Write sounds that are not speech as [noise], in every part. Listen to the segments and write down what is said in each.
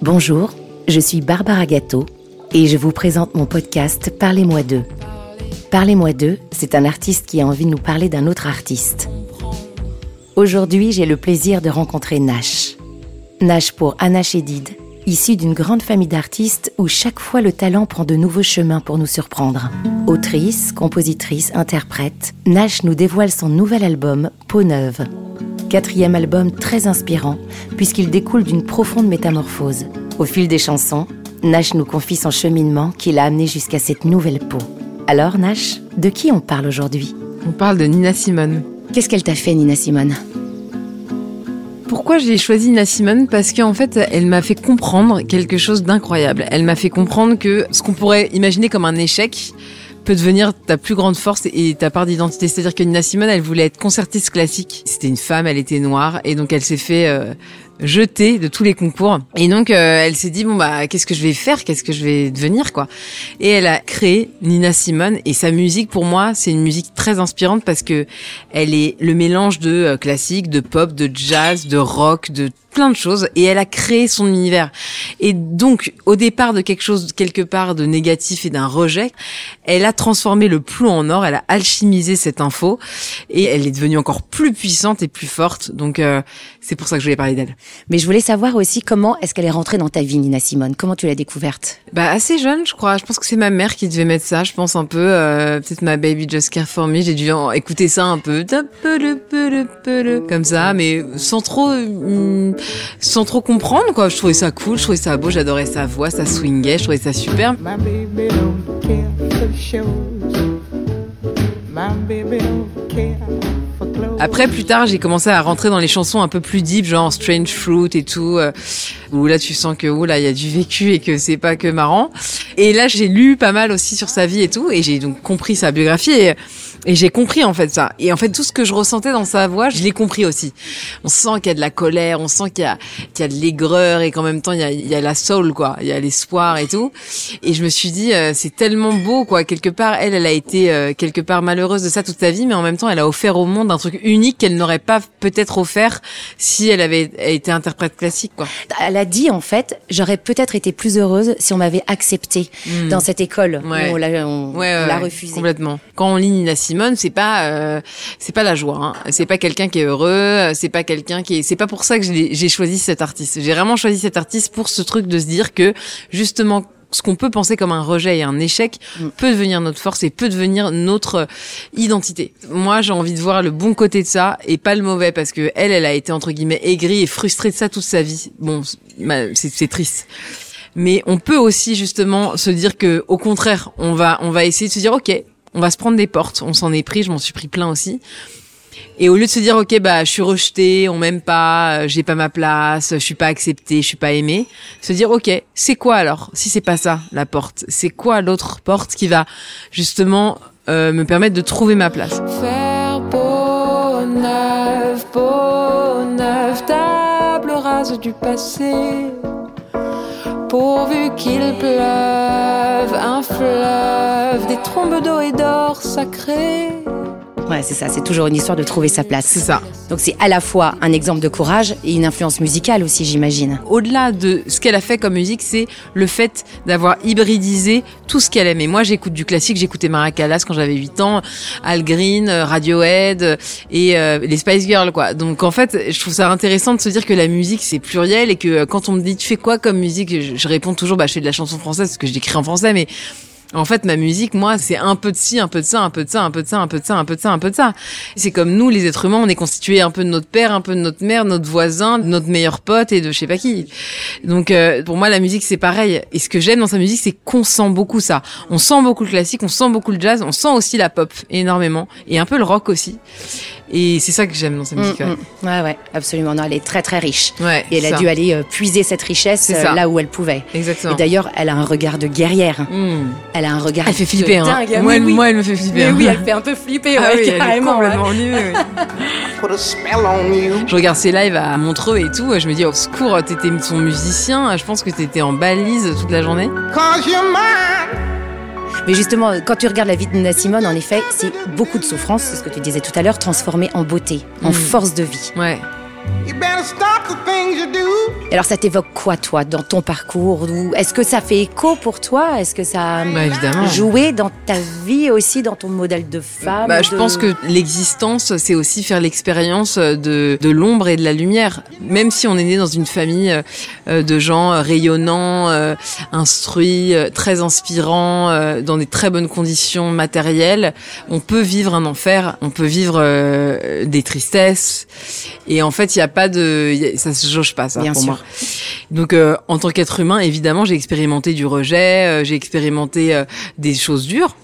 Bonjour, je suis Barbara Gâteau et je vous présente mon podcast Parlez-moi d'eux. Parlez-moi d'eux, c'est un artiste qui a envie de nous parler d'un autre artiste. Aujourd'hui, j'ai le plaisir de rencontrer Nash. Nash pour Anna Chédid, issue d'une grande famille d'artistes où chaque fois le talent prend de nouveaux chemins pour nous surprendre. Autrice, compositrice, interprète, Nash nous dévoile son nouvel album Peau neuve. Quatrième album très inspirant puisqu'il découle d'une profonde métamorphose. Au fil des chansons, Nash nous confie son cheminement qui l'a amené jusqu'à cette nouvelle peau. Alors Nash, de qui on parle aujourd'hui? On parle de Nina Simone. Qu'est-ce qu'elle t'a fait Nina Simone? Pourquoi j'ai choisi Nina Simone? Parce qu'en fait, elle m'a fait comprendre quelque chose d'incroyable. Elle m'a fait comprendre que ce qu'on pourrait imaginer comme un échec peut devenir ta plus grande force et ta part d'identité. C'est-à-dire que Nina Simone, elle voulait être concertiste classique. C'était une femme, elle était noire et donc elle s'est fait euh, jetée de tous les concours. Et donc euh, elle s'est dit bon bah qu'est-ce que je vais faire, qu'est-ce que je vais devenir quoi? Et elle a créé Nina Simone et sa musique pour moi c'est une musique très inspirante parce que elle est le mélange de euh, classique, de pop, de jazz, de rock, de plein de choses et elle a créé son univers. Et donc, au départ de quelque chose quelque part de négatif et d'un rejet, elle a transformé le plomb en or, elle a alchimisé cette info et elle est devenue encore plus puissante et plus forte. Donc, euh, c'est pour ça que je voulais parler d'elle. Mais je voulais savoir aussi comment est-ce qu'elle est rentrée dans ta vie, Nina Simone? Comment tu l'as découverte? Bah, assez jeune, je crois. Je pense que c'est ma mère qui devait mettre ça. Je pense un peu, euh, peut-être ma baby just care for me. J'ai dû écouter ça un peu, comme ça, mais sans trop. Hmm, sans trop comprendre quoi. Je trouvais ça cool, je trouvais ça beau, j'adorais sa voix, sa swingait, je trouvais ça super. Après, plus tard, j'ai commencé à rentrer dans les chansons un peu plus deep, genre Strange Fruit et tout, euh, où là, tu sens que, oh là, il y a du vécu et que c'est pas que marrant. Et là, j'ai lu pas mal aussi sur sa vie et tout, et j'ai donc compris sa biographie. Et, et j'ai compris en fait ça. Et en fait tout ce que je ressentais dans sa voix, je l'ai compris aussi. On sent qu'il y a de la colère, on sent qu'il y a qu'il y a de l'aigreur et qu'en même temps il y a, il y a la soul quoi, il y a l'espoir et tout. Et je me suis dit euh, c'est tellement beau quoi. Quelque part elle elle a été euh, quelque part malheureuse de ça toute sa vie, mais en même temps elle a offert au monde un truc unique qu'elle n'aurait pas peut-être offert si elle avait été interprète classique quoi. Elle a dit en fait j'aurais peut-être été plus heureuse si on m'avait accepté hmm. dans cette école ouais. où on l'a on, l'a refusé. Complètement. Quand on lit Nina Simone, c'est pas euh, c'est pas la joie. Hein. C'est pas quelqu'un qui est heureux. C'est pas quelqu'un qui est. C'est pas pour ça que j'ai choisi cet artiste. J'ai vraiment choisi cet artiste pour ce truc de se dire que justement ce qu'on peut penser comme un rejet et un échec mm. peut devenir notre force et peut devenir notre identité. Moi, j'ai envie de voir le bon côté de ça et pas le mauvais parce que elle, elle a été entre guillemets aigrie et frustrée de ça toute sa vie. Bon, c'est triste. Mais on peut aussi justement se dire que, au contraire, on va, on va essayer de se dire, ok, on va se prendre des portes. On s'en est pris, je m'en suis pris plein aussi. Et au lieu de se dire ok bah je suis rejeté, on m'aime pas, euh, j'ai pas ma place, je suis pas accepté, je suis pas aimé, se dire ok c'est quoi alors si c'est pas ça la porte, c'est quoi l'autre porte qui va justement euh, me permettre de trouver ma place? Faire beau neuf, beau neuf, table rase du passé pourvu qu'il pleuve un fleuve, des trombes d'eau et d'or sacrés. Ouais, c'est ça, c'est toujours une histoire de trouver sa place. C'est ça. Donc c'est à la fois un exemple de courage et une influence musicale aussi, j'imagine. Au-delà de ce qu'elle a fait comme musique, c'est le fait d'avoir hybridisé tout ce qu'elle aimait. Moi, j'écoute du classique, j'écoutais Mara Callas quand j'avais 8 ans, Al Green, euh, Radiohead et euh, les Spice Girls, quoi. Donc en fait, je trouve ça intéressant de se dire que la musique, c'est pluriel et que euh, quand on me dit tu fais quoi comme musique, je, je réponds toujours, bah je fais de la chanson française parce que je l'écris en français, mais en fait, ma musique, moi, c'est un peu de ci, un peu de ça, un peu de ça, un peu de ça, un peu de ça, un peu de ça, un peu de ça. C'est comme nous, les êtres humains, on est constitué un peu de notre père, un peu de notre mère, notre voisin, de notre meilleur pote et de je sais pas qui. Donc, euh, pour moi, la musique, c'est pareil. Et ce que j'aime dans sa musique, c'est qu'on sent beaucoup ça. On sent beaucoup le classique, on sent beaucoup le jazz, on sent aussi la pop énormément et un peu le rock aussi. Et c'est ça que j'aime dans sa musique. Mm, mm. ouais. ouais, absolument. Non, elle est très très riche. Ouais, et elle a dû aller euh, puiser cette richesse euh, là où elle pouvait. Exactement. Et d'ailleurs, elle a un regard de guerrière. Mm. Elle a un regard. Elle fait flipper. Hein. Dingue. Moi, oui, moi, elle me fait flipper. Mais oui, elle fait un peu flipper. Ah ouais, oui, carrément. Elle est complètement [laughs] je regarde ses lives à Montreux et tout. Je me dis, au secours, t'étais son musicien. Je pense que t'étais en balise toute la journée. Mais justement, quand tu regardes la vie de Nina Simone, en effet, c'est beaucoup de souffrance, c'est ce que tu disais tout à l'heure, transformée en beauté, en Mm. force de vie. Ouais. Alors ça t'évoque quoi toi dans ton parcours? Est-ce que ça fait écho pour toi? Est-ce que ça a bah, joué dans ta vie aussi, dans ton modèle de femme bah, Je pense que l'existence, c'est aussi faire l'expérience de, de l'ombre et de la lumière. Même si on est né dans une famille euh, de gens rayonnants, euh, instruits, euh, très inspirants, dans des très bonnes conditions matérielles, on peut vivre un enfer, on peut vivre des tristesses. Et en fait, il n'y a pas de... ça se jauge pas, ça, Bien pour sûr. moi. Donc, euh, en tant qu'être humain, évidemment, j'ai expérimenté du rejet, euh, j'ai expérimenté euh, des choses dures.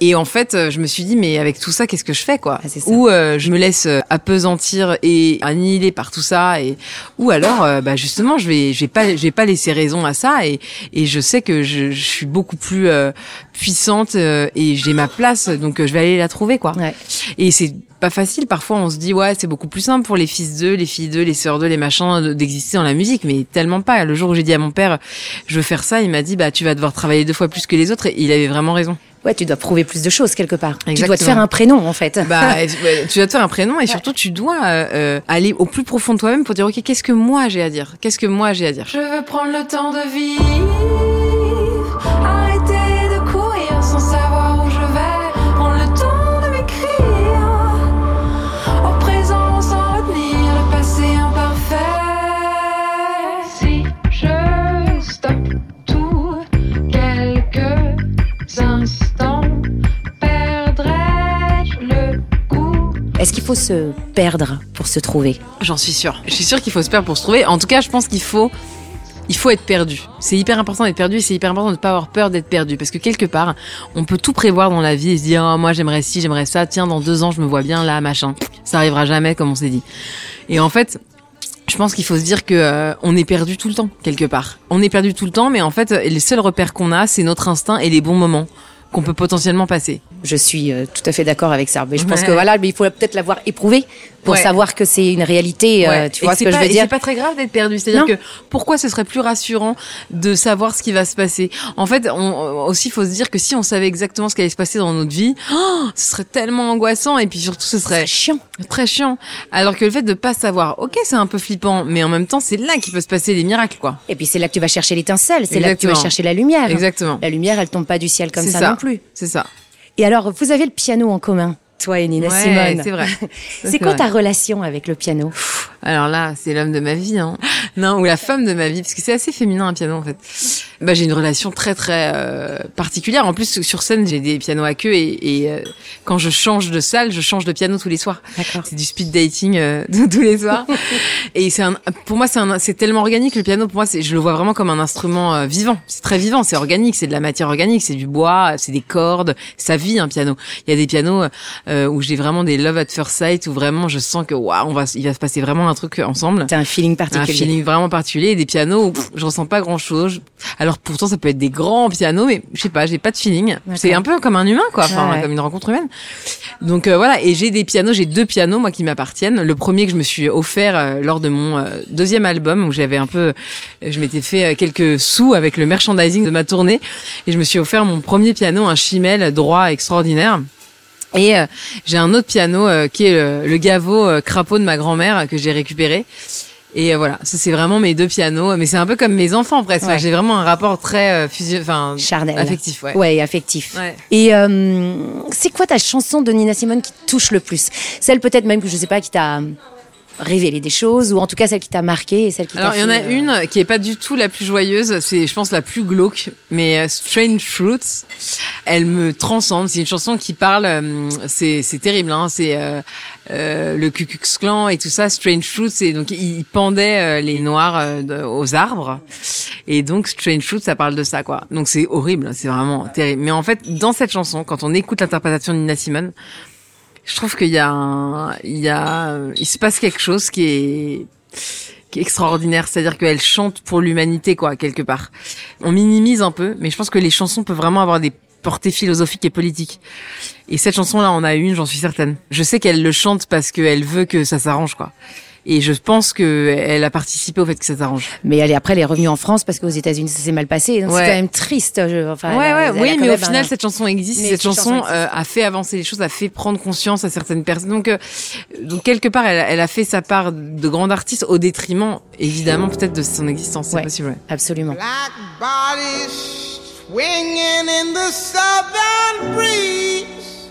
Et en fait, euh, je me suis dit, mais avec tout ça, qu'est-ce que je fais, quoi Ah. Ou euh, je me laisse euh, appesantir et annihiler par tout ça, et ou alors, euh, bah justement, je vais, je vais pas, je vais pas laisser raison à ça, et et je sais que je, je suis beaucoup plus euh, puissante euh, et j'ai ma place, donc je vais aller la trouver, quoi. Ouais. Et c'est pas facile. Parfois, on se dit ouais, c'est beaucoup plus simple pour les fils d'eux, les filles d'eux, les sœurs d'eux, les machins de- d'exister dans la musique, mais tellement pas. Le jour où j'ai dit à mon père, je veux faire ça, il m'a dit bah tu vas devoir travailler deux fois plus que les autres. Et il avait vraiment raison. Ouais, tu dois prouver plus de choses quelque part. Tu dois te faire un prénom en fait. Bah [laughs] tu dois te faire un prénom et surtout tu dois euh, euh, aller au plus profond de toi-même pour dire ok qu'est-ce que moi j'ai à dire, qu'est-ce que moi j'ai à dire? Je veux prendre le temps de vivre, se perdre pour se trouver J'en suis sûre. Je suis sûre qu'il faut se perdre pour se trouver. En tout cas, je pense qu'il faut, il faut être perdu. C'est hyper important d'être perdu et c'est hyper important de ne pas avoir peur d'être perdu parce que quelque part, on peut tout prévoir dans la vie et se dire, oh, moi j'aimerais ci, j'aimerais ça. Tiens, dans deux ans, je me vois bien là, machin. Ça arrivera jamais, comme on s'est dit. Et en fait, je pense qu'il faut se dire que euh, on est perdu tout le temps quelque part. On est perdu tout le temps, mais en fait, les seuls repères qu'on a, c'est notre instinct et les bons moments qu'on peut potentiellement passer. Je suis euh, tout à fait d'accord avec ça. Mais je pense Ouais. que voilà, mais il faut peut-être l'avoir éprouvé pour Ouais. savoir que c'est une réalité. euh, Ouais. tu Et vois ce que je pas- veux et dire? C'est pas très grave d'être perdu. C'est-à-dire que pourquoi ce serait plus rassurant de savoir ce qui va se passer? En fait, on, aussi, faut se dire que si on savait exactement ce qui allait se passer dans notre vie, oh, [gasps] ce serait tellement angoissant et puis surtout ce serait chiant. très chiant. Alors que le fait de pas savoir, ok, c'est un peu flippant, mais en même temps, c'est là qu'il peut se passer des miracles, quoi. Et puis c'est là que tu vas chercher l'étincelle, c'est là que tu vas chercher la lumière. Exactement. La lumière, elle tombe pas du ciel comme ça. non plus. C'est ça. Et alors, vous avez le piano en commun, toi et Nina Ouais, Simone. c'est vrai. [laughs] C'est quoi vrai. ta relation avec le piano? Alors là, c'est l'homme de ma vie, hein. Non, ou la femme de ma vie, parce que c'est assez féminin un piano en fait. Bah, j'ai une relation très très euh, particulière. En plus, sur scène, j'ai des pianos à queue et, et, euh, quand je change de salle, je change de piano tous les soirs. C'est du speed dating euh, [laughs] tous les soirs. [laughs] et c'est un, pour moi, c'est un, c'est tellement organique le piano. Pour moi, c'est, je le vois vraiment comme un instrument euh, vivant. C'est très vivant, c'est organique, c'est de la matière organique, c'est du bois, c'est des cordes, ça vit un piano. Il y a des pianos euh, où j'ai vraiment des love at first sight où vraiment je sens que waouh, on va, il va se passer vraiment un truc ensemble T'as un feeling un particulier. feeling vraiment particulier et des pianos où pff, je ressens pas grand chose. Alors pourtant ça peut être des grands pianos mais je sais pas, j'ai pas de feeling. C'est un peu comme un humain quoi, enfin Ouais. comme une rencontre humaine. Donc euh, voilà, et j'ai des pianos, j'ai deux pianos moi qui m'appartiennent. Le premier que je me suis offert euh, lors de mon euh, deuxième album où j'avais un peu je m'étais fait euh, quelques sous avec le merchandising de ma tournée et je me suis offert mon premier piano, un Chimel droit extraordinaire. Et euh, j'ai un autre piano euh, qui est le, le Gaveau euh, crapaud de ma grand-mère euh, que j'ai récupéré. Et euh, voilà, ça c'est vraiment mes deux pianos, mais c'est un peu comme mes enfants presque. Ouais. J'ai vraiment un rapport très euh, fusion, enfin Charnel. affectif, ouais. Ouais, affectif. Ouais. Et euh, c'est quoi ta chanson de Nina Simone qui te touche le plus? Celle peut-être même que je sais pas qui t'a révélé des choses ou en tout cas celle qui t'a marqué et celle qui Alors il y en a euh, une qui est pas du tout la plus joyeuse, c'est je pense la plus glauque, mais Strange Fruits, elle me transcende. C'est une chanson qui parle, c'est c'est terrible, hein, c'est euh, euh, le Ku Klux Klan et tout ça. Strange Fruits, c'est donc il pendait euh, les noirs euh, aux arbres et donc Strange Fruits, ça parle de ça quoi. Donc c'est horrible, c'est vraiment terrible. Mais en fait dans cette chanson, quand on écoute l'interprétation de Nina Simone, je trouve qu'il y a, un- il y a, il se passe quelque chose qui est, qui est extraordinaire. C'est-à-dire qu'elle chante pour l'humanité, quoi, quelque part. On minimise un peu, mais je pense que les chansons peuvent vraiment avoir des portées philosophiques et politiques. Et cette chanson-là, on a une, j'en suis certaine. Je sais qu'elle le chante parce qu'elle veut que ça s'arrange, quoi. Et je pense que elle a participé au fait que ça s'arrange. Mais elle est, après, elle est revenue en France parce qu'aux États-Unis, ça s'est mal passé. Donc, Ouais. C'est quand même triste. je- enfin, ouais, elle ouais, elle oui, mais au final, un- cette chanson existe. Mais cette cette chanson chanson euh, a fait avancer les choses, a fait prendre conscience à certaines personnes. Donc, euh, donc quelque part, elle, a- elle a fait sa part de grande artiste au détriment, évidemment, peut-être de son existence. C'est Ouais. possible. ouais. Absolument. Black bodies swinging in the southern breeze.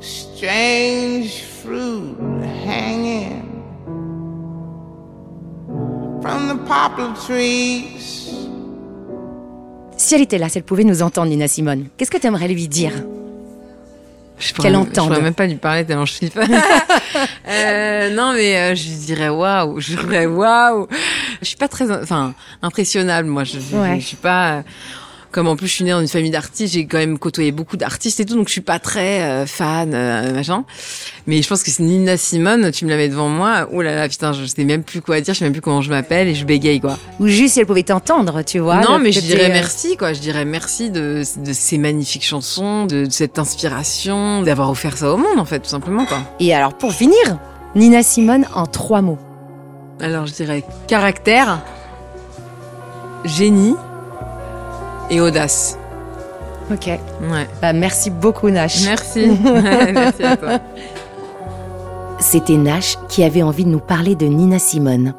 Strange fruit hanging from the poplar trees. Si elle était là, si elle pouvait nous entendre, Nina Simone, qu'est-ce que tu aimerais lui dire? Je Qu'elle entende. Je pourrais même pas lui parler tellement je flippe. [laughs] euh, non, mais euh, je lui dirais waouh, je dirais waouh. Je suis pas très, enfin, impressionnable. Moi, je, je, Ouais. je suis pas. euh, Comme en plus je suis née dans une famille d'artistes, j'ai quand même côtoyé beaucoup d'artistes et tout, donc je suis pas très euh, fan, euh, machin. Mais je pense que c'est Nina Simone, tu me la mets devant moi, oh là là, putain, je sais même plus quoi dire, je sais même plus comment je m'appelle et je bégaye quoi. Ou juste si elle pouvait t'entendre, tu vois non, mais je dirais euh, merci, quoi. Je dirais merci de, de ces magnifiques chansons, de, de cette inspiration, d'avoir offert ça au monde, en fait, tout simplement, quoi. Et alors, pour finir, Nina Simone en trois mots. Alors, je dirais caractère, génie et audace. Ok. Ouais. Bah, merci beaucoup, Nash. Merci. [laughs] merci à toi. C'était Nash qui avait envie de nous parler de Nina Simone.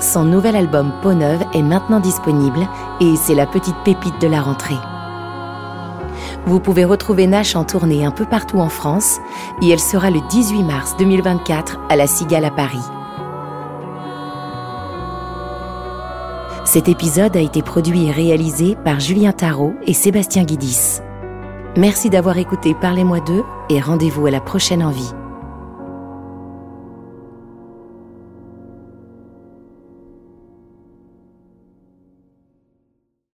Son nouvel album Peau Neuve est maintenant disponible et c'est la petite pépite de la rentrée. Vous pouvez retrouver Nash en tournée un peu partout en France et elle sera le 18 mars 2024 à la Cigale à Paris. Cet épisode a été produit et réalisé par Julien Tarot et Sébastien Guidis. Merci d'avoir écouté Parlez-moi d'eux et rendez-vous à la prochaine envie.